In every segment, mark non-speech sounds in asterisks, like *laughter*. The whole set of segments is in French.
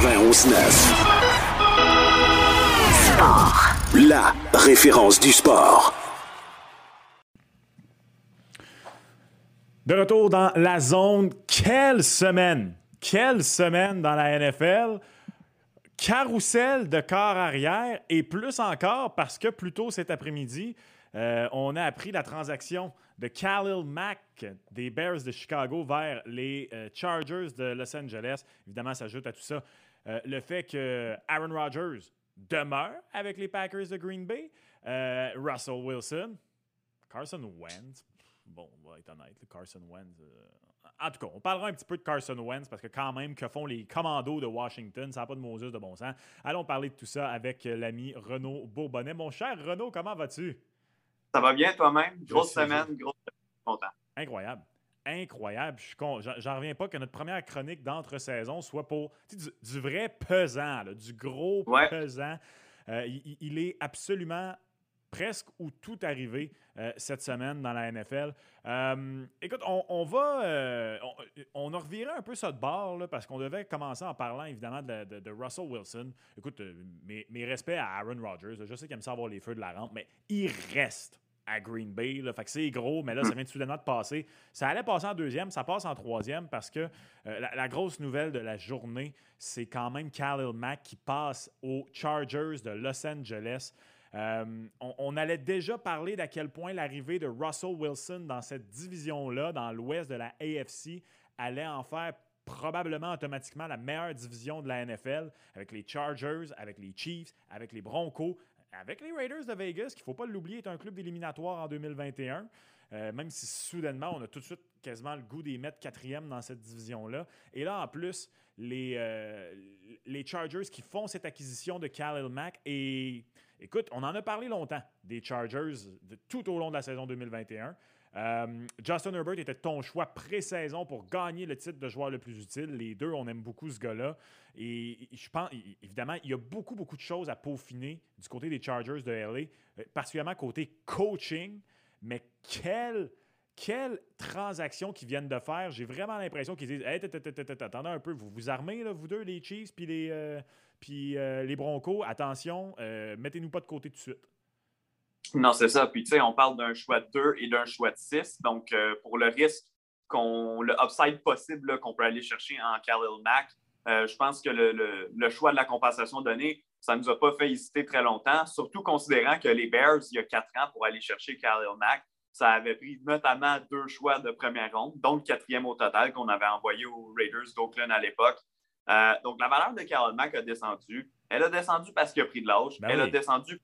91.9. La référence du sport. De retour dans la zone. Quelle semaine! Quelle semaine dans la NFL! Carousel de corps arrière et plus encore parce que plus tôt cet après-midi, euh, on a appris la transaction de Khalil Mack des Bears de Chicago vers les euh, Chargers de Los Angeles. Évidemment, s'ajoute à tout ça euh, le fait que Aaron Rodgers demeure avec les Packers de Green Bay, Russell Wilson, Carson Wentz. Bon, on va être honnête, Carson Wentz. en tout cas, on parlera un petit peu de Carson Wentz parce que quand même, que font les commandos de Washington, ça n'a pas de Moses de bon sens. Allons parler de tout ça avec l'ami Renaud Bourbonnais. Mon cher Renaud, comment vas-tu? Ça va bien toi-même? Grosse semaine, grosse content. Incroyable. Incroyable. Je J'en reviens pas que notre première chronique d'entre-saison soit pour du, vrai pesant, du gros pesant. Euh, il, est absolument presque ou tout arrivé euh, cette semaine dans la NFL. Euh, écoute, on, va. on, a reviré un peu ça de bord parce qu'on devait commencer en parlant évidemment de, Russell Wilson. Écoute, mes, mes, respects à Aaron Rodgers. Je sais qu'il aime ça avoir les feux de la rampe, mais il reste à Green Bay. Fait que c'est gros, mais là, ça vient soudainement de passer. Ça allait passer en deuxième, ça passe en troisième parce que euh, la, grosse nouvelle de la journée, c'est quand même Khalil Mack qui passe aux Chargers de Los Angeles. Euh, on, allait déjà parler d'à quel point l'arrivée de Russell Wilson dans cette division-là, dans l'ouest de la AFC, allait en faire probablement automatiquement la meilleure division de la NFL, avec les Chargers, avec les Chiefs, avec les Broncos, avec les Raiders de Vegas, qu'il ne faut pas l'oublier, est un club d'éliminatoire en 2021. Euh, même si soudainement, on a tout de suite quasiment le goût des mettre quatrième dans cette division-là. Et là, en plus, les, euh, les Chargers qui font cette acquisition de Khalil Mack. Et écoute, on en a parlé longtemps des Chargers tout au long de la saison 2021. Euh, Justin Herbert était ton choix pré-saison pour gagner le titre de joueur le plus utile. Les deux, on aime beaucoup ce gars-là. Et je pense, évidemment, il y a beaucoup, beaucoup de choses à peaufiner du côté des Chargers de LA, euh, particulièrement côté coaching. Mais quelle, quelle transaction qu'ils viennent de faire. J'ai vraiment l'impression qu'ils disent attendez un peu, vous vous armez, là, vous deux, les Chiefs puis les, euh, puis, les Broncos. Attention, mettez-nous pas de côté tout de suite. Non, c'est ça. Puis, tu sais, on parle d'un choix de 2 et d'un choix de 6. Donc, euh, pour le risque, qu'on, le upside possible qu'on peut aller chercher en Khalil Mack, euh, je pense que le, choix de la compensation donnée, ça ne nous a pas fait hésiter très longtemps, surtout considérant que les Bears, il y a quatre ans, pour aller chercher Khalil Mack, ça avait pris notamment deux choix de première ronde, dont le quatrième au total qu'on avait envoyé aux Raiders d'Oakland à l'époque. Euh, donc, la valeur de Khalil Mack a descendu. Elle a descendu parce qu'il a pris de l'âge. Ben Elle a descendu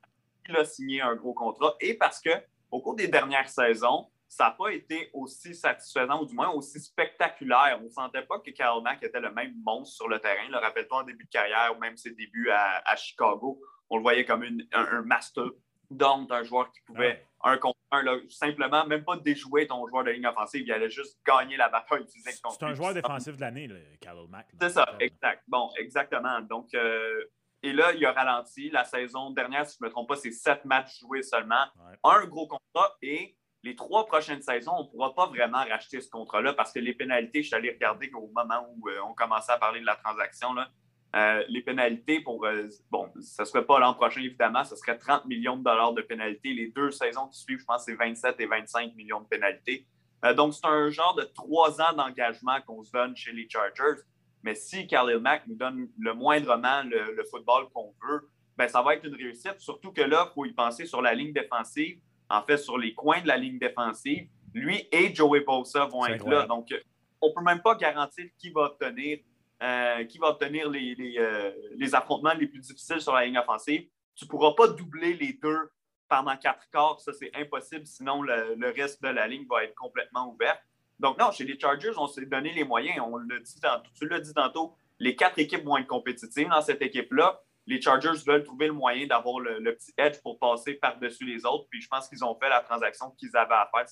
il a signé un gros contrat et parce que au cours des dernières saisons, ça n'a pas été aussi satisfaisant ou du moins aussi spectaculaire. On ne sentait pas que Carl Mack était le même monstre sur le terrain. Le rappelle-toi en début de carrière ou même ses débuts à, Chicago, on le voyait comme un, master donc un joueur qui pouvait un contre un, simplement même pas déjouer ton joueur de ligne offensive, il allait juste gagner la bataille physique. C'est un joueur défensif de l'année, Carl Mack. C'est ça, exact. Bon, exactement. Donc, euh, et là, il a ralenti. La saison dernière, si je ne me trompe pas, c'est sept matchs joués seulement. Un gros contrat et les trois prochaines saisons, on ne pourra pas vraiment racheter ce contrat-là parce que les pénalités, je suis allé regarder au moment où euh, on commençait à parler de la transaction, là, euh, les pénalités pour, euh, bon, ce ne serait pas l'an prochain, évidemment, ce serait 30 millions de dollars de pénalités. Les deux saisons qui suivent, je pense, c'est 27 et 25 millions de pénalités. donc, c'est un genre de trois ans d'engagement qu'on se donne chez les Chargers. Mais si Khalil Mack nous donne le moindrement le, football qu'on veut, ben, ça va être une réussite. Surtout que là, il faut y penser sur la ligne défensive, en fait, sur les coins de la ligne défensive. Lui et Joey Bosa vont être là. Donc, on ne peut même pas garantir qui va obtenir, euh, qui va obtenir les, euh, les, affrontements les plus difficiles sur la ligne offensive. Tu ne pourras pas doubler les deux pendant quatre quarts. Ça, c'est impossible. Sinon, le, le, reste de la ligne va être complètement ouvert. Donc, non, chez les Chargers, on s'est donné les moyens. On l'a dit tantôt, tu l'as dit tantôt, les quatre équipes vont être compétitives dans cette équipe-là. Les Chargers veulent trouver le moyen d'avoir le, petit edge pour passer par-dessus les autres. Puis je pense qu'ils ont fait la transaction qu'ils avaient à faire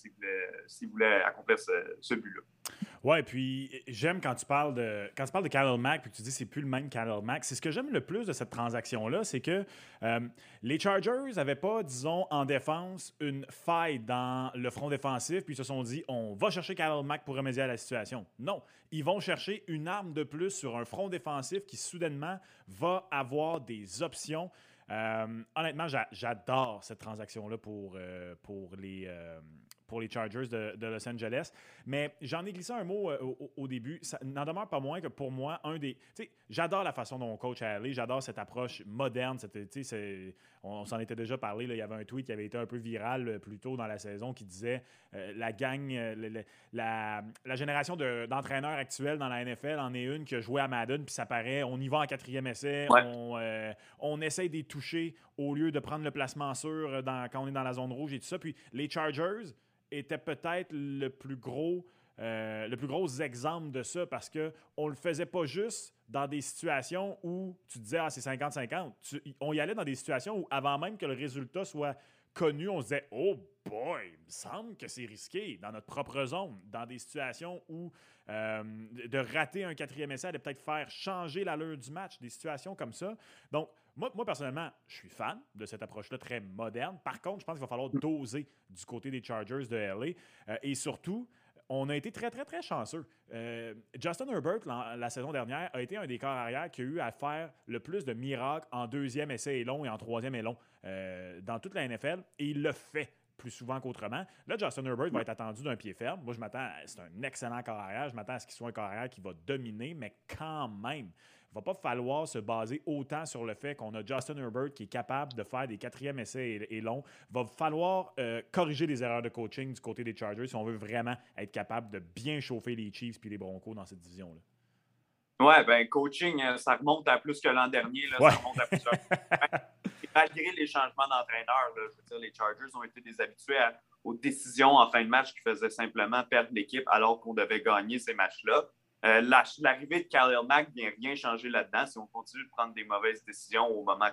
s'ils voulaient, accomplir ce, but-là. Ouais, puis j'aime quand tu parles de quand tu parles de Khalil Mack puis que tu dis c'est plus le même Khalil Mack. C'est ce que j'aime le plus de cette transaction là, c'est que euh, les Chargers n'avaient pas, disons, en défense une faille dans le front défensif puis ils se sont dit on va chercher Khalil Mack pour remédier à la situation. Non, ils vont chercher une arme de plus sur un front défensif qui soudainement va avoir des options. Euh, honnêtement, j'adore cette transaction-là pour, euh, pour les, pour les Chargers de, Los Angeles. Mais j'en ai glissé un mot euh, au, début. Ça n'en demeure pas moins que pour moi, un des. J'adore la façon dont on coach à aller. J'adore cette approche moderne. on, s'en était déjà parlé. Là. Il y avait un tweet qui avait été un peu viral euh, plus tôt dans la saison qui disait euh, la gang, la, génération d'entraîneurs actuels dans la NFL en est une qui a joué à Madden, puis ça paraît, on y va en quatrième essai, on, on essaye de toucher au lieu de prendre le placement sûr dans, quand on est dans la zone rouge et tout ça. Puis les Chargers, était peut-être le plus gros. Euh, le plus gros exemple de ça parce qu'on ne le faisait pas juste dans des situations où tu disais ah c'est 50-50. On y allait dans des situations où avant même que le résultat soit connu, on se disait oh boy, il me semble que c'est risqué dans notre propre zone, dans des situations où euh, de rater un quatrième essai allait peut-être faire changer l'allure du match, des situations comme ça. Donc moi, personnellement, je suis fan de cette approche-là très moderne. Par contre, je pense qu'il va falloir doser du côté des Chargers de LA. Euh, et surtout, on a été très, très, très chanceux. Euh, Justin Herbert, la, saison dernière, a été un des corps arrière qui a eu à faire le plus de miracles en deuxième essai et long et en troisième et long dans toute la NFL. Et il le fait plus souvent qu'autrement. Là, Justin Herbert va être attendu d'un pied ferme. Moi, je m'attends, c'est un excellent corps arrière. Je m'attends à ce qu'il soit un corps arrière qui va dominer, mais quand même, va pas falloir se baser autant sur le fait qu'on a Justin Herbert qui est capable de faire des quatrièmes essais et, longs. Il va falloir euh, corriger les erreurs de coaching du côté des Chargers si on veut vraiment être capable de bien chauffer les Chiefs et les Broncos dans cette division-là. Ouais, ben coaching, euh, ça remonte à plus que l'an dernier. Ça remonte à plusieurs. *laughs* Malgré les changements d'entraîneur, je veux dire, les Chargers ont été déshabitués aux décisions en fin de match qui faisaient simplement perdre l'équipe alors qu'on devait gagner ces matchs-là. Euh, l'arrivée de Khalil Mack vient rien changer là-dedans. Si on continue de prendre des mauvaises décisions au moment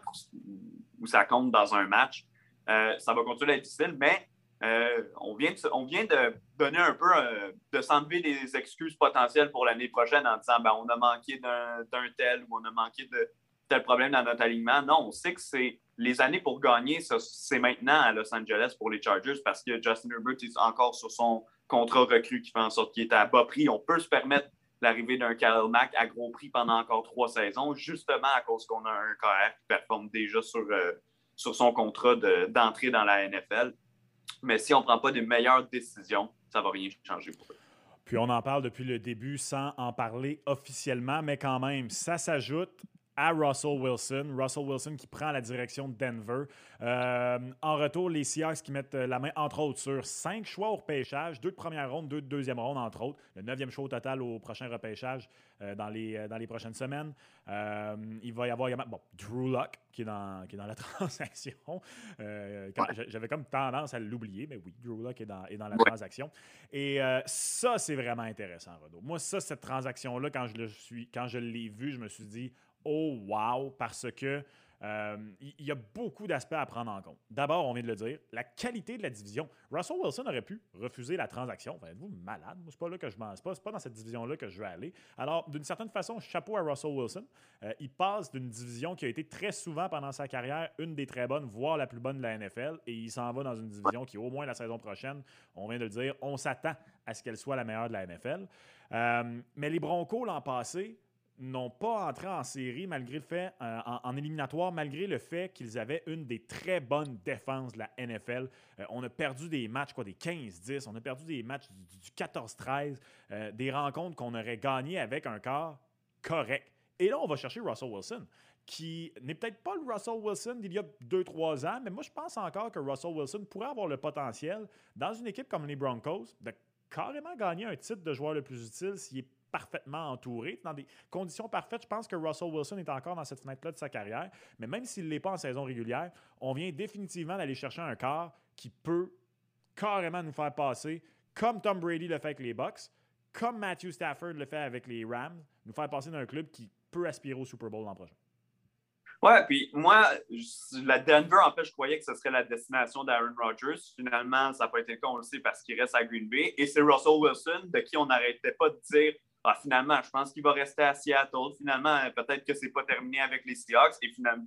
où, ça compte dans un match, euh, ça va continuer à être difficile, mais euh, on, vient de, on vient de donner un peu, de s'enlever des excuses potentielles pour l'année prochaine en disant ben, on a manqué d'un tel ou on a manqué de tel problème dans notre alignement. Non, on sait que c'est les années pour gagner, c'est maintenant à Los Angeles pour les Chargers parce que Justin Herbert est encore sur son contrat recru qui fait en sorte qu'il est à bas prix. On peut se permettre l'arrivée d'un Khalil Mack à gros prix pendant encore trois saisons, justement à cause qu'on a un KR qui performe déjà sur, euh, sur son contrat d'entrée dans la NFL. Mais si on ne prend pas des meilleures décisions, ça ne va rien changer pour eux. Puis on en parle depuis le début sans en parler officiellement, mais quand même, ça s'ajoute à Russell Wilson. Russell Wilson qui prend la direction de Denver. Euh, en retour, les Seahawks qui mettent la main, entre autres, sur cinq choix au repêchage, deux de première ronde, deux de deuxième ronde, entre autres. Le neuvième choix au total au prochain repêchage euh, dans, les, euh, dans les prochaines semaines. il va y avoir également bon, Drew Luck qui est dans, qui est dans la *laughs* transaction. J'avais comme tendance à l'oublier, mais oui, Drew Luck est dans, est dans la transaction. Et ça, c'est vraiment intéressant, Renaud. Moi, ça, cette transaction-là, quand je, le suis, quand je l'ai vu, je me suis dit oh wow, parce que euh, il y a beaucoup d'aspects à prendre en compte. D'abord, on vient de le dire, la qualité de la division. Russell Wilson aurait pu refuser la transaction. Êtes-vous malade? C'est pas là que je m'en pas, pas dans cette division-là que je veux aller. Alors, d'une certaine façon, chapeau à Russell Wilson. Euh, il passe d'une division qui a été très souvent pendant sa carrière une des très bonnes, voire la plus bonne de la NFL, et il s'en va dans une division qui, au moins la saison prochaine, on vient de le dire, on s'attend à ce qu'elle soit la meilleure de la NFL. Euh, mais les Broncos l'an passé, n'ont pas entré en série malgré le fait, euh, en, éliminatoire, malgré le fait qu'ils avaient une des très bonnes défenses de la NFL. Euh, on a perdu des matchs, quoi, des 15-10, on a perdu des matchs du, 14-13, euh, des rencontres qu'on aurait gagnées avec un corps correct. Et là, on va chercher Russell Wilson, qui n'est peut-être pas le Russell Wilson d'il y a 2-3 ans, mais moi, je pense encore que Russell Wilson pourrait avoir le potentiel, dans une équipe comme les Broncos, de carrément gagner un titre de joueur le plus utile s'il est parfaitement entouré. Dans des conditions parfaites, je pense que Russell Wilson est encore dans cette fenêtre-là de sa carrière. Mais même s'il ne l'est pas en saison régulière, on vient définitivement d'aller chercher un corps qui peut carrément nous faire passer, comme Tom Brady le fait avec les Bucks, comme Matthew Stafford le fait avec les Rams, nous faire passer d'un club qui peut aspirer au Super Bowl l'an prochain. Ouais, puis moi, la Denver, en fait, je croyais que ce serait la destination d'Aaron Rodgers. Finalement, ça n'a pas été le cas, on le sait, parce qu'il reste à Green Bay. Et c'est Russell Wilson, de qui on n'arrêtait pas de dire ah, finalement, je pense qu'il va rester à Seattle. Finalement, peut-être que ce n'est pas terminé avec les Seahawks. Et finalement,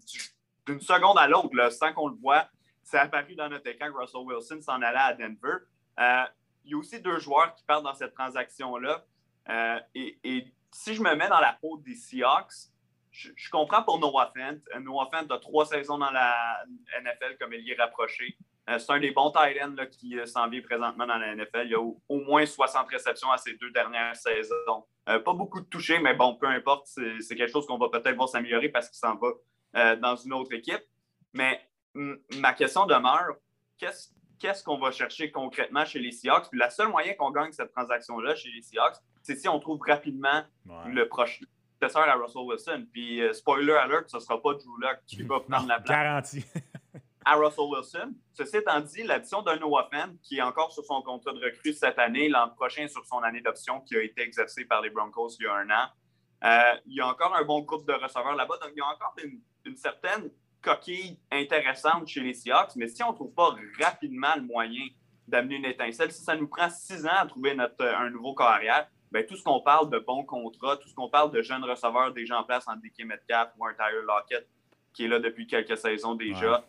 d'une seconde à l'autre, sans qu'on le voit, c'est apparu dans notre écran que Russell Wilson s'en allait à Denver. Euh, il y a aussi deux joueurs qui partent dans cette transaction-là. Euh, et, si je me mets dans la peau des Seahawks, je, comprends pour Noah Fent. Euh, Noah Fent a trois saisons dans la NFL comme il est rapproché. C'est un des bons tight ends qui s'en vient présentement dans la NFL. Il y a au, moins 60 réceptions à ces deux dernières saisons. pas beaucoup de touchés, mais bon, peu importe, c'est quelque chose qu'on va peut-être voir s'améliorer parce qu'il s'en va dans une autre équipe. Mais ma question demeure, qu'est-ce qu'on va chercher concrètement chez les Seahawks? Puis la seule moyen qu'on gagne cette transaction-là chez les Seahawks, c'est si on trouve rapidement le prochain successeur à Russell Wilson. Puis euh, spoiler alert, ce ne sera pas Drew Luck qui va prendre la place. Garantie. *laughs* à Russell Wilson. Ceci étant dit, l'addition d'un Noah qui est encore sur son contrat de recrue cette année, l'an prochain sur son année d'option qui a été exercée par les Broncos il y a un an, euh, il y a encore un bon groupe de receveurs là-bas. Donc, il y a encore une certaine coquille intéressante chez les Seahawks, mais si on ne trouve pas rapidement le moyen d'amener une étincelle, si ça nous prend six ans à trouver notre, un nouveau carrière, bien, tout ce qu'on parle de bons contrats, tout ce qu'on parle de jeunes receveurs déjà en place en DK Metcalf ou un Tyler Lockett qui est là depuis quelques saisons déjà,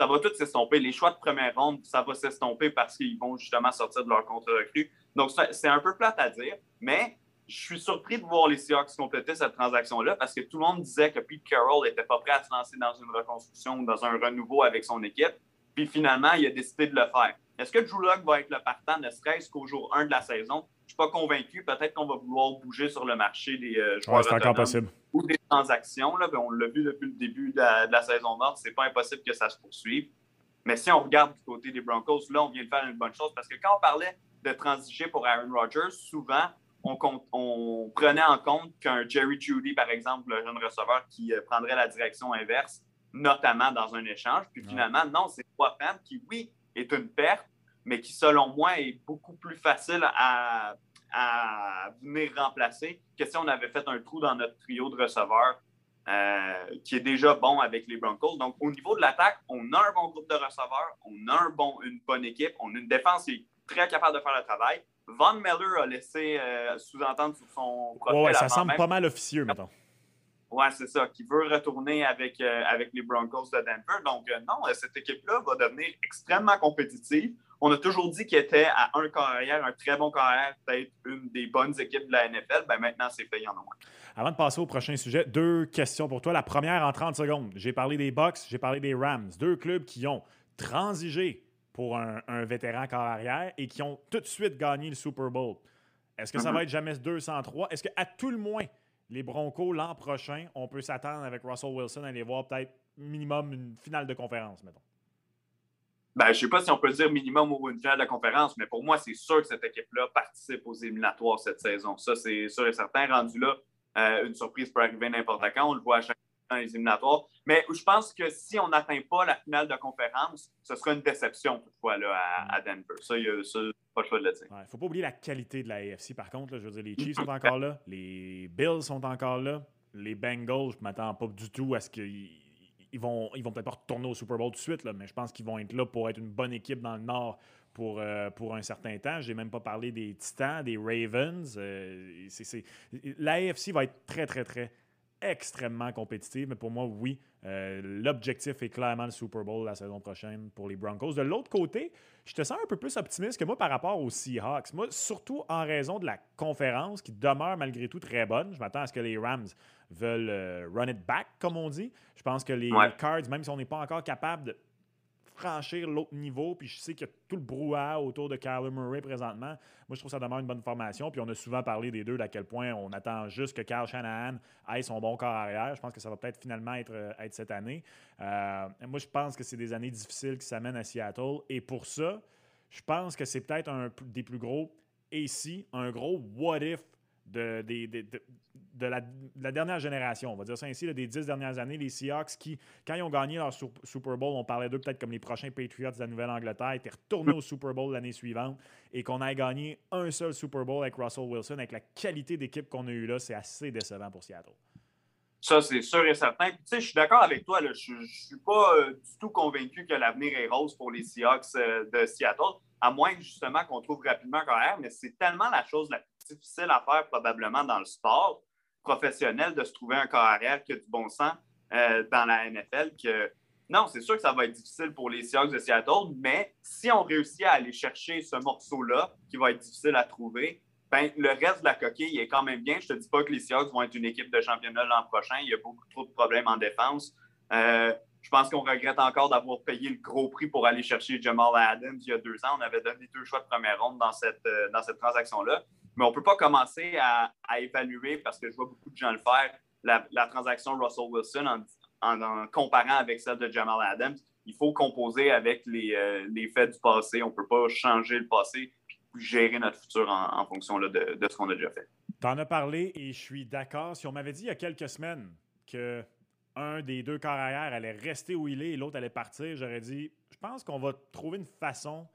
ça va tout s'estomper. Les choix de première ronde, ça va s'estomper parce qu'ils vont justement sortir de leur contrat recru. Donc, c'est un peu plate à dire, mais je suis surpris de voir les Seahawks compléter cette transaction-là parce que tout le monde disait que Pete Carroll n'était pas prêt à se lancer dans une reconstruction ou dans un renouveau avec son équipe. Puis finalement, il a décidé de le faire. Est-ce que Drew Locke va être le partant, ne serait-ce qu'au jour 1 de la saison? Je ne suis pas convaincu. Peut-être qu'on va vouloir bouger sur le marché des euh, joueurs ou des transactions. Là. Ben, on l'a vu depuis le début de la, saison nord. Ce n'est pas impossible que ça se poursuive. Mais si on regarde du côté des Broncos, là, on vient de faire une bonne chose parce que quand on parlait de transiger pour Aaron Rodgers, souvent, on, prenait en compte qu'un Jerry Judy, par exemple, le jeune receveur qui euh, prendrait la direction inverse, notamment dans un échange. Puis finalement, non, c'est trois femmes qui, oui, est une perte, mais qui, selon moi, est beaucoup plus facile à, venir remplacer que si on avait fait un trou dans notre trio de receveurs euh, qui est déjà bon avec les Broncos. Donc, au niveau de l'attaque, on a un bon groupe de receveurs, on a un bon, une bonne équipe, on a une défense qui est très capable de faire le travail. Von Miller a laissé euh, sous-entendre sur son profil. Ouais, ça semble pas mal officieux, mettons. Oui, c'est ça, qui veut retourner avec, euh, avec les Broncos de Denver. Donc, non, cette équipe-là va devenir extrêmement compétitive. On a toujours dit qu'il était à un carrière, un très bon carrière, peut-être une des bonnes équipes de la NFL. Ben, maintenant, c'est fait, il y en a moins. Avant de passer au prochain sujet, deux questions pour toi. La première en 30 secondes. J'ai parlé des Bucks, j'ai parlé des Rams. Deux clubs qui ont transigé pour un, vétéran corps arrière et qui ont tout de suite gagné le Super Bowl. Est-ce que ça va être jamais 203? Est-ce qu'à tout le moins, les Broncos, l'an prochain, on peut s'attendre avec Russell Wilson à aller voir peut-être minimum une finale de conférence, mettons? Ben, je ne sais pas si on peut dire minimum ou une finale de conférence, mais pour moi, c'est sûr que cette équipe-là participe aux éliminatoires cette saison. Ça, c'est sûr et certain. Rendu là, euh, une surprise peut arriver n'importe quand. On le voit à chaque dans les éliminatoires. Mais je pense que si on n'atteint pas la finale de conférence, ce sera une déception toutefois là, à, Denver. Ça, il n'y a pas le choix de le dire. Il ne faut pas oublier la qualité de la AFC, par contre. je veux dire, les Chiefs sont encore là, les Bills sont encore là, les Bengals, je ne m'attends pas du tout à ce qu'ils ils vont, ils vont peut-être pas retourner au Super Bowl tout de suite, là, mais je pense qu'ils vont être là pour être une bonne équipe dans le Nord pour, euh, pour un certain temps. Je n'ai même pas parlé des Titans, des Ravens. Euh, L'AFC va être très, très, très extrêmement compétitive, mais pour moi, oui, euh, l'objectif est clairement le Super Bowl la saison prochaine pour les Broncos. De l'autre côté, je te sens un peu plus optimiste que moi par rapport aux Seahawks. Moi, surtout en raison de la conférence qui demeure malgré tout très bonne. Je m'attends à ce que les Rams veulent euh, run it back, comme on dit. Je pense que les Cards, même si on n'est pas encore capable de franchir l'autre niveau. Puis je sais qu'il y a tout le brouhaha autour de Kyler Murray présentement. Moi, je trouve que ça demande une bonne formation. Puis on a souvent parlé des deux, d'à quel point on attend juste que Kyle Shanahan ait son bon corps arrière. Je pense que ça va peut-être finalement être, euh, être cette année. Euh, moi, je pense que c'est des années difficiles qui s'amènent à Seattle. Et pour ça, je pense que c'est peut-être un des plus gros ici, un gros what if de, de, la, dernière génération, on va dire ça ainsi, des dix dernières années, les Seahawks qui, quand ils ont gagné leur Super Bowl, on parlait d'eux peut-être comme les prochains Patriots de la Nouvelle-Angleterre, étaient retournés au Super Bowl l'année suivante et qu'on ait gagné un seul Super Bowl avec Russell Wilson, avec la qualité d'équipe qu'on a eue là, c'est assez décevant pour Seattle. Ça, c'est sûr et certain. tu sais, je suis d'accord avec toi. Je ne suis pas euh, du tout convaincu que l'avenir est rose pour les Seahawks euh, de Seattle, à moins justement qu'on trouve rapidement un. Mais c'est tellement la chose la plus difficile à faire probablement dans le sport professionnel de se trouver un carrière qui a du bon sens euh, dans la NFL que non, c'est sûr que ça va être difficile pour les Seahawks de Seattle, mais si on réussit à aller chercher ce morceau-là, qui va être difficile à trouver, ben, le reste de la coquille est quand même bien. Je ne te dis pas que les Seahawks vont être une équipe de championnat l'an prochain. Il y a beaucoup trop de problèmes en défense. Euh, je pense qu'on regrette encore d'avoir payé le gros prix pour aller chercher Jamal Adams il y a deux ans. On avait donné deux choix de première ronde dans cette, euh, dans cette transaction-là. Mais on ne peut pas commencer à, évaluer, parce que je vois beaucoup de gens le faire, la, transaction Russell Wilson en, comparant avec celle de Jamal Adams. Il faut composer avec les, euh, faits du passé. On ne peut pas changer le passé gérer notre futur en, fonction de, ce qu'on a déjà fait. Tu en as parlé et je suis d'accord. Si on m'avait dit il y a quelques semaines que un des deux corps arrière allait rester où il est et l'autre allait partir, j'aurais dit je pense qu'on va trouver une façon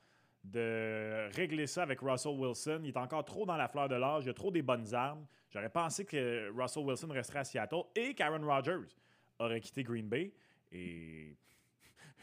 de régler ça avec Russell Wilson. Il est encore trop dans la fleur de l'âge, il a trop des bonnes armes. J'aurais pensé que Russell Wilson resterait à Seattle et qu'Aaron Rodgers aurait quitté Green Bay. Et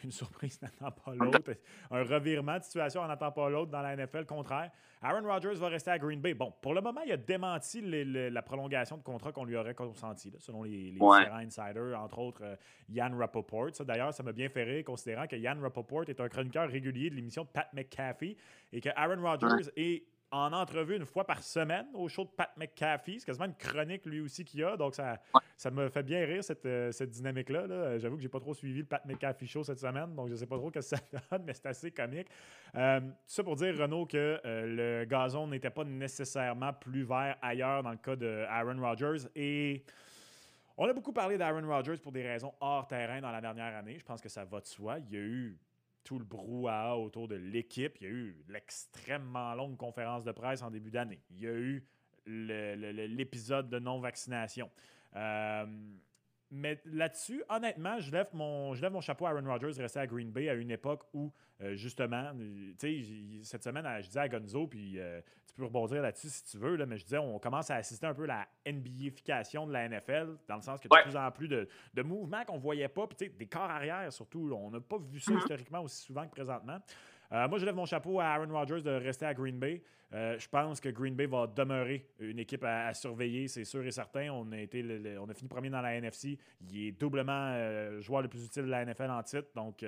une surprise *laughs* n'attend pas l'autre. Un revirement de situation n'attend pas l'autre dans la NFL. Contraire, Aaron Rodgers va rester à Green Bay. Bon, pour le moment, il a démenti la prolongation de contrat qu'on lui aurait consenti, selon les, différents insiders, entre autres euh, Yann Rappaport. D'ailleurs, ça m'a bien fait rire, considérant que Yann Rappaport est un chroniqueur régulier de l'émission Pat McAfee et que Aaron Rodgers est en entrevue une fois par semaine au show de Pat McAfee. C'est quasiment une chronique lui aussi qu'il a. Donc, ça, ça me fait bien rire cette, euh, cette dynamique-là. J'avoue que j'ai pas trop suivi le Pat McAfee show cette semaine, donc je sais pas trop ce que ça *laughs* donne, mais c'est assez comique. Euh, tout ça pour dire, Renaud, que euh, le gazon n'était pas nécessairement plus vert ailleurs dans le cas de Aaron Rodgers. Et on a beaucoup parlé d'Aaron Rodgers pour des raisons hors terrain dans la dernière année. Je pense que ça va de soi. Il y a eu tout le brouhaha autour de l'équipe. Il y a eu l'extrêmement longue conférence de presse en début d'année. Il y a eu l'épisode de non-vaccination. Euh, mais là-dessus, honnêtement, je lève, mon, je lève mon chapeau à Aaron Rodgers rester à Green Bay à une époque où, euh, justement, tu sais, cette semaine, je disais à Gonzo, puis euh, tu peux rebondir là-dessus si tu veux, là, mais je disais, on commence à assister un peu à la NBAification de la NFL, dans le sens que de plus en plus de, mouvements qu'on ne voyait pas, puis des corps arrière surtout. on n'a pas vu ça mm-hmm. historiquement aussi souvent que présentement. Euh, moi, je lève mon chapeau à Aaron Rodgers de rester à Green Bay. Euh, je pense que Green Bay va demeurer une équipe à, surveiller, c'est sûr et certain. On a, été on a fini premier dans la NFC. Il est doublement euh, joueur le plus utile de la NFL en titre. Donc,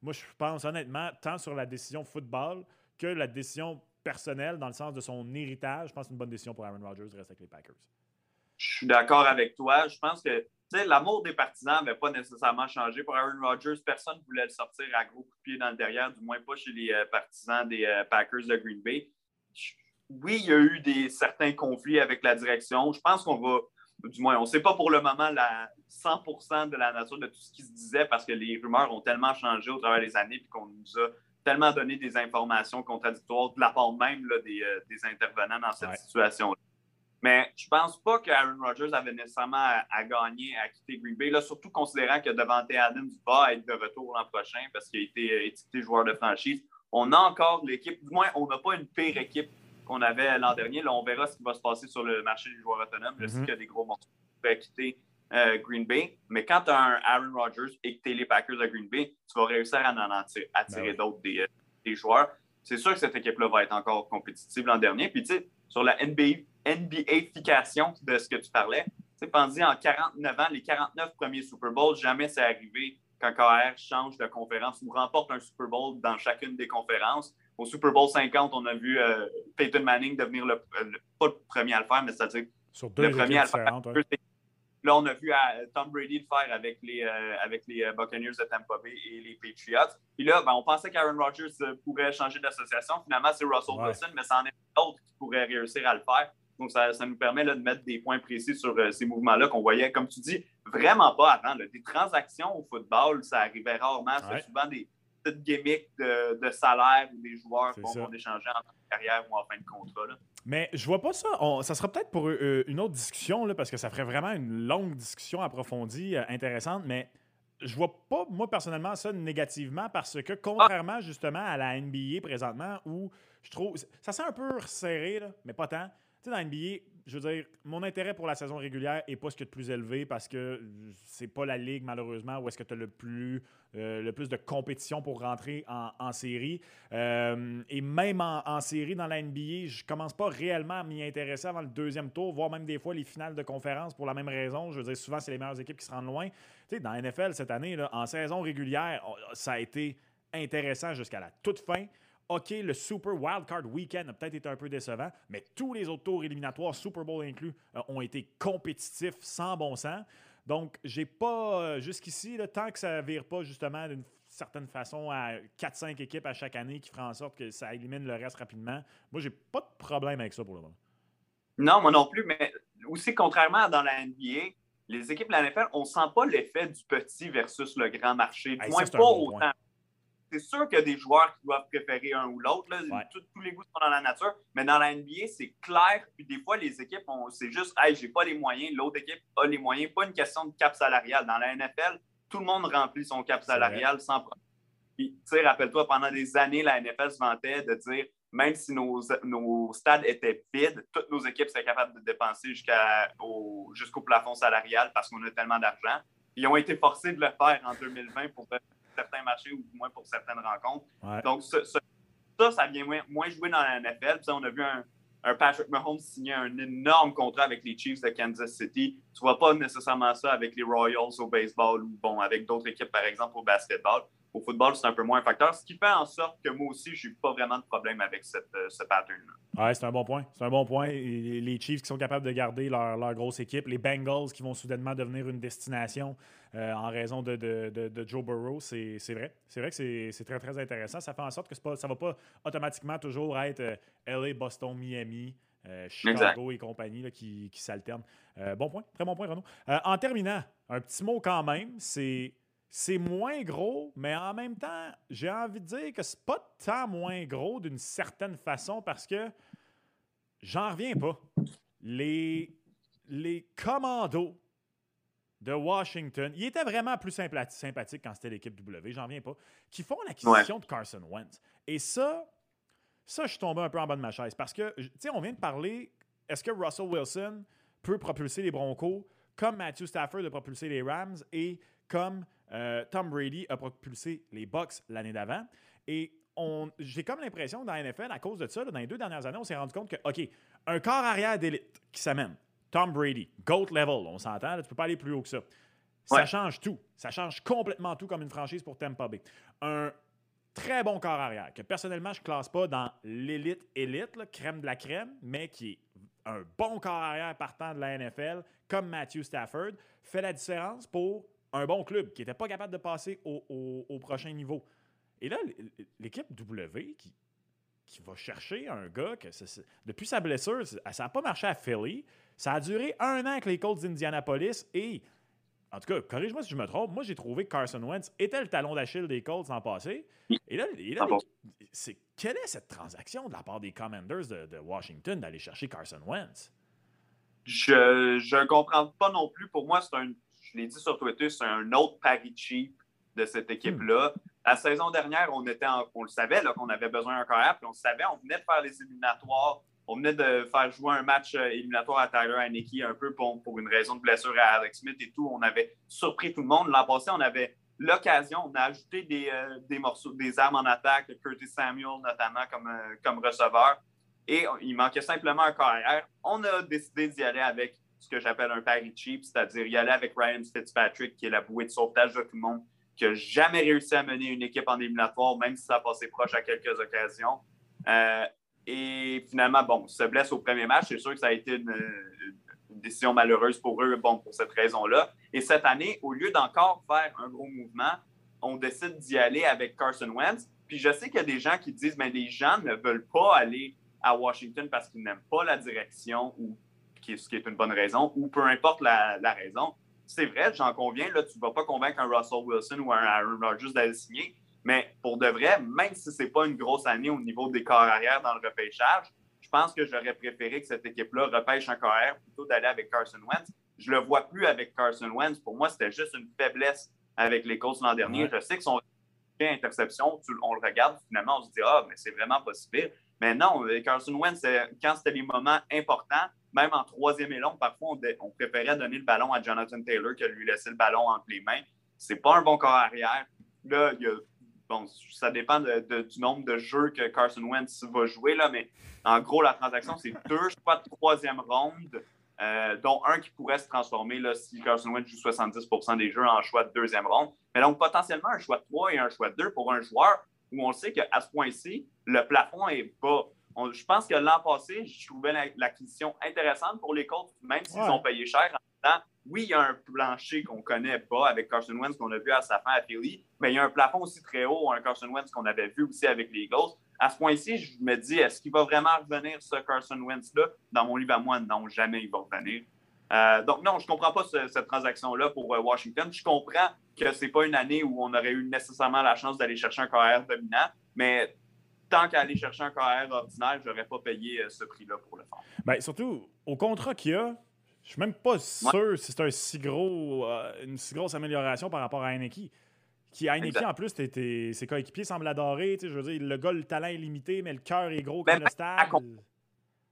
moi, je pense honnêtement, tant sur la décision football que la décision personnelle, dans le sens de son héritage, je pense que c'est une bonne décision pour Aaron Rodgers de rester avec les Packers. Je suis d'accord avec toi. Je pense que l'amour des partisans n'avait pas nécessairement changé. Pour Aaron Rodgers, personne ne voulait le sortir à gros coups de pied dans le derrière, du moins pas chez les euh, partisans des euh, Packers de Green Bay. Oui, il y a eu des, certains conflits avec la direction. Je pense qu'on va, du moins, on ne sait pas pour le moment la 100 de la nature de tout ce qui se disait parce que les rumeurs ont tellement changé au travers des années et qu'on nous a tellement donné des informations contradictoires de la part même des, euh, des, intervenants dans cette situation-là. Mais je pense pas qu'Aaron Rodgers avait nécessairement à, gagner, à quitter Green Bay, là, surtout considérant que Devante Adams va être de retour l'an prochain parce qu'il a été euh, étiqueté joueur de franchise. On a encore l'équipe, du moins, on n'a pas une pire équipe qu'on avait l'an dernier. Là, on verra ce qui va se passer sur le marché des joueurs autonomes. Je sais mhm. qu'il y a des gros morceaux qui peuvent quitter euh, Green Bay. Mais quand tu as un Aaron Rodgers et que tu es les Packers de Green Bay, tu vas réussir à en attirer, ben d'autres des, euh, des, joueurs. C'est sûr que cette équipe-là va être encore compétitive l'an dernier. Puis, tu sais, sur la NBA NBAification de ce que tu parlais. Tu sais, en 49 ans, les 49 premiers Super Bowls, jamais c'est arrivé qu'un KR change de conférence ou remporte un Super Bowl dans chacune des conférences. Au Super Bowl 50, on a vu euh, Peyton Manning devenir le, pas le premier à le faire, mais c'est-à-dire le premier à le faire. Là, on a vu euh, Tom Brady le faire avec les, euh, avec les Buccaneers de Tampa Bay et les Patriots. Puis là, ben, on pensait qu'Aaron Rodgers pourrait changer d'association. Finalement, c'est Russell Wilson, mais c'en est d'autres qui pourraient réussir à le faire. Donc, ça, nous permet de mettre des points précis sur euh, ces mouvements-là qu'on voyait, comme tu dis, vraiment pas avant. Des transactions au football, ça arrivait rarement. C'est souvent des petites gimmicks de, salaire ou des joueurs qu'on va échanger en carrière ou en fin de contrat. Mais je vois pas ça. ça sera peut-être pour euh, une autre discussion, là, parce que ça ferait vraiment une longue discussion approfondie, euh, intéressante, mais je vois pas, moi, personnellement, ça négativement parce que, contrairement justement à la NBA présentement, où je trouve. Ça sent un peu resserré, mais pas tant sais, dans NBA, je veux dire, mon intérêt pour la saison régulière n'est pas ce qui est le plus élevé parce que c'est pas la ligue, malheureusement, où est-ce que tu as le plus, euh, le plus de compétition pour rentrer en, série. Euh, et même en, série dans la NBA, je commence pas réellement à m'y intéresser avant le deuxième tour, voire même des fois les finales de conférence pour la même raison. Je veux dire, souvent, c'est les meilleures équipes qui se rendent loin. Tu dans la NFL cette année, en saison régulière, ça a été intéressant jusqu'à la toute fin. OK, le Super Wildcard Weekend a peut-être été un peu décevant, mais tous les autres tours éliminatoires, Super Bowl inclus, euh, ont été compétitifs sans bon sens. Donc, j'ai pas, euh, jusqu'ici, tant que ça ne vire pas justement d'une certaine façon à 4-5 équipes à chaque année qui fera en sorte que ça élimine le reste rapidement, moi, j'ai pas de problème avec ça pour le moment. Non, moi non plus, mais aussi, contrairement à dans la NBA, les équipes de la NFL, on ne sent pas l'effet du petit versus le grand marché. Du moins, pas autant c'est sûr qu'il y a des joueurs qui doivent préférer un ou l'autre. Tous les goûts sont dans la nature. Mais dans la NBA, c'est clair. Puis des fois, les équipes, c'est juste, hey, j'ai pas les moyens. L'autre équipe a les moyens. Pas une question de cap salarial. Dans la NFL, tout le monde remplit son cap salarial sans problème. Puis, tu sais, rappelle-toi, pendant des années, la NFL se vantait de dire, même si nos, nos stades étaient vides, toutes nos équipes seraient capables de dépenser jusqu'au plafond salarial parce qu'on a tellement d'argent. Ils ont été forcés de le faire en 2020 pour certains marchés ou du moins pour certaines rencontres. Donc, ça, ça, vient moins, jouer dans la NFL. Puis, on a vu un, Patrick Mahomes signer un énorme contrat avec les Chiefs de Kansas City. Tu vois pas nécessairement ça avec les Royals au baseball ou bon, avec d'autres équipes, par exemple, au basketball. Au football, c'est un peu moins un facteur, ce qui fait en sorte que moi aussi, je n'ai pas vraiment de problème avec cette, euh, ce pattern-là. Oui, c'est un bon point. C'est un bon point. les Chiefs qui sont capables de garder leur, leur, grosse équipe, les Bengals qui vont soudainement devenir une destination euh, en raison de, de, de, Joe Burrow, c'est vrai. C'est vrai que c'est très, très intéressant. Ça fait en sorte que pas, ça ne va pas automatiquement toujours être euh, LA, Boston, Miami. Chicago et compagnie qui, qui s'alternent. bon point, très bon point, Renaud. en terminant, un petit mot quand même, c'est c'est moins gros, mais en même temps, j'ai envie de dire que c'est pas tant moins gros d'une certaine façon parce que j'en reviens pas. Les, les commandos de Washington, ils étaient vraiment plus sympathiques quand c'était l'équipe W, j'en reviens pas, qui font l'acquisition de Carson Wentz. Et ça, ça, je suis tombé un peu en bas de ma chaise parce que, tu sais, on vient de parler, est-ce que Russell Wilson peut propulser les Broncos comme Matthew Stafford a propulsé les Rams et comme euh, Tom Brady a propulsé les Bucks l'année d'avant. Et j'ai comme l'impression dans la NFL, à cause de ça, dans les deux dernières années, on s'est rendu compte que, OK, un corps arrière d'élite qui s'amène, Tom Brady, GOAT level, on s'entend, tu ne peux pas aller plus haut que ça. Ça change tout. Ça change complètement tout comme une franchise pour Tampa Bay. Un très bon corps arrière que personnellement, je ne classe pas dans l'élite élite, crème de la crème, mais qui est un bon corps arrière partant de la NFL, comme Matthew Stafford, fait la différence pour un bon club qui n'était pas capable de passer au, prochain niveau. Et là, l'équipe W qui, qui va chercher un gars que depuis sa blessure, ça n'a pas marché à Philly. Ça a duré un an avec les Colts d'Indianapolis et, en tout cas, corrige-moi si je me trompe, moi j'ai trouvé que Carson Wentz était le talon d'Achille des Colts en passé. Et là, ah c'est, quelle est cette transaction de la part des Commanders de, de Washington d'aller chercher Carson Wentz? Je ne comprends pas non plus. Pour moi, c'est un je l'ai dit sur Twitter, c'est un autre pari cheap de cette équipe-là. La saison dernière, on, était on le savait qu'on avait besoin d'un carrière, puis on le savait, on venait de faire les éliminatoires. On venait de faire jouer un match euh, éliminatoire à Tyler Haneke un peu pour, une raison de blessure à Alex Smith et tout. On avait surpris tout le monde. L'an passé, on avait l'occasion, on a ajouté des, euh, des, morceaux, des armes en attaque, Curtis Samuel notamment comme, euh, comme receveur. Et il manquait simplement un carrière. On a décidé d'y aller avec ce que j'appelle un pari cheap, c'est-à-dire y aller avec Ryan Fitzpatrick, qui est la bouée de sauvetage de tout le monde, qui n'a jamais réussi à mener une équipe en éliminatoire, même si ça a passé proche à quelques occasions. Euh, et finalement, bon, se blesse au premier match. C'est sûr que ça a été une, décision malheureuse pour eux, bon, pour cette raison-là. Et cette année, au lieu d'encore faire un gros mouvement, on décide d'y aller avec Carson Wentz. Puis je sais qu'il y a des gens qui disent, mais les gens ne veulent pas aller à Washington parce qu'ils n'aiment pas la direction ou ce qui est une bonne raison, ou peu importe la, raison. C'est vrai, j'en conviens, là, tu ne vas pas convaincre un Russell Wilson ou un Aaron Rodgers d'aller signer, mais pour de vrai, même si ce n'est pas une grosse année au niveau des corps arrière dans le repêchage, je pense que j'aurais préféré que cette équipe-là repêche un corps arrière plutôt d'aller avec Carson Wentz. Je ne le vois plus avec Carson Wentz. Pour moi, c'était juste une faiblesse avec les Colts l'an dernier. Je sais que son interception, on le regarde, finalement, on se dit Ah, mais c'est vraiment possible. Mais non, Carson Wentz, quand c'était les moments importants, même en troisième et long, parfois, on, préférait donner le ballon à Jonathan Taylor que lui laisser le ballon entre les mains. C'est pas un bon corps arrière. Là, bon, ça dépend du nombre de jeux que Carson Wentz va jouer, là, mais en gros, la transaction, c'est deux choix de troisième ronde, euh, dont un qui pourrait se transformer là, si Carson Wentz joue 70% des jeux en choix de deuxième ronde. Mais donc, potentiellement, un choix de 3 et un choix de 2 pour un joueur où on sait qu'à ce point-ci, le plafond est bas. je pense que l'an passé, je trouvais l'acquisition intéressante pour les Colts, même s'ils ont payé cher en temps. Oui, il y a un plancher qu'on connaît pas avec Carson Wentz qu'on a vu à sa fin à Philly, mais il y a un plafond aussi très haut, un Carson Wentz qu'on avait vu aussi avec les Eagles. À ce point-ci, je me dis, est-ce qu'il va vraiment revenir, ce Carson Wentz-là? Dans mon livre à moi, non, jamais il va revenir. Euh, donc, non, je ne comprends pas cette transaction-là pour euh, Washington. Je comprends que ce n'est pas une année où on aurait eu nécessairement la chance d'aller chercher un carrière dominant, mais tant qu'à aller chercher un carrière ordinaire, je n'aurais pas payé euh, ce prix-là pour le faire. Bien, surtout, au contrat qu'il y a, je suis même pas sûr si c'est un si gros, une si grosse amélioration par rapport à Heineke. Qui, Heineke, en plus, ses coéquipiers semblent l'adorer. Je veux dire, le gars, le talent est limité, mais le cœur est gros comme le stade.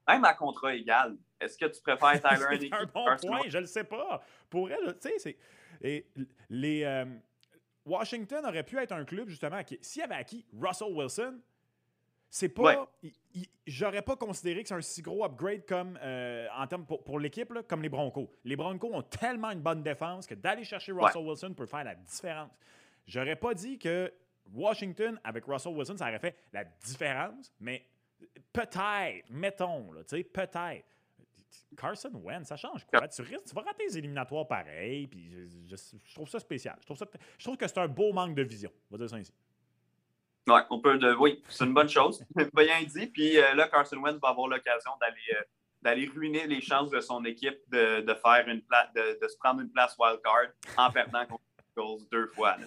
même à contrat égal, est-ce que tu préfères *laughs* Tyler C'est un bon point, je ne le sais pas. Pour elle, tu sais, c'est. Et les. Euh, Washington aurait pu être un club, justement, qui, s'il y avait acquis Russell Wilson, c'est pas. J'aurais pas considéré que c'est un si gros upgrade comme euh, en termes pour, pour l'équipe, comme les Broncos. Les Broncos ont tellement une bonne défense que d'aller chercher Russell Wilson peut faire la différence. J'aurais pas dit que Washington, avec Russell Wilson, ça aurait fait la différence, mais peut-être, mettons, tu sais, peut-être. Carson Wentz, ça change quoi? Tu, risques, tu vas rater les éliminatoires pareil, puis je, trouve ça spécial. Je trouve, ça, je trouve que c'est un beau manque de vision. On va dire ça ainsi. Ouais, on peut. Oui, c'est une bonne chose. *laughs* Bien dit. Puis euh, là, Carson Wentz va avoir l'occasion d'aller. Euh, d'aller ruiner les chances de son équipe de, de faire une place, de, de, se prendre une place wildcard en perdant contre deux fois. *laughs*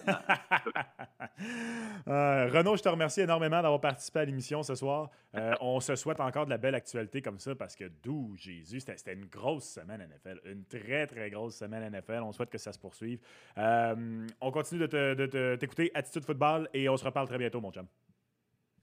Euh, Renaud, je te remercie énormément d'avoir participé à l'émission ce soir. Euh, on se souhaite encore de la belle actualité comme ça parce que d'où Jésus, c'était une grosse semaine NFL. Une très, très grosse semaine NFL. On souhaite que ça se poursuive. Euh, on continue de t'écouter Attitude Football et on se reparle très bientôt, mon chum.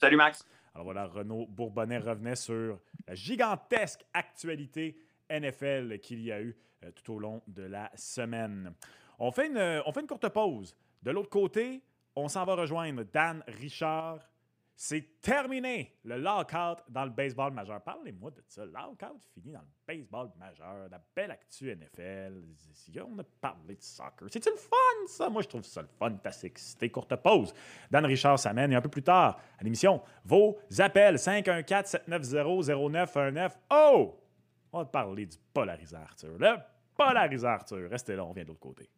Salut, Max. Alors voilà, Renaud Bourbonnet revenait sur la gigantesque actualité NFL qu'il y a eu tout au long de la semaine. On fait une, on fait une courte pause. De l'autre côté, on s'en va rejoindre Dan Richard. C'est terminé le lockout dans le baseball majeur. Parlez-moi de ça. Lockout fini dans le baseball majeur. La belle actu NFL. On a parlé de soccer. C'est-tu le fun, ça? Moi, je trouve ça le fun. T'as excité. Courte pause. Dan Richard s'amène. Et un peu plus tard, à l'émission, vos appels 514-790-0919. Oh! On va parler du polarisateur. Le polarisateur. Restez là, on vient de l'autre côté.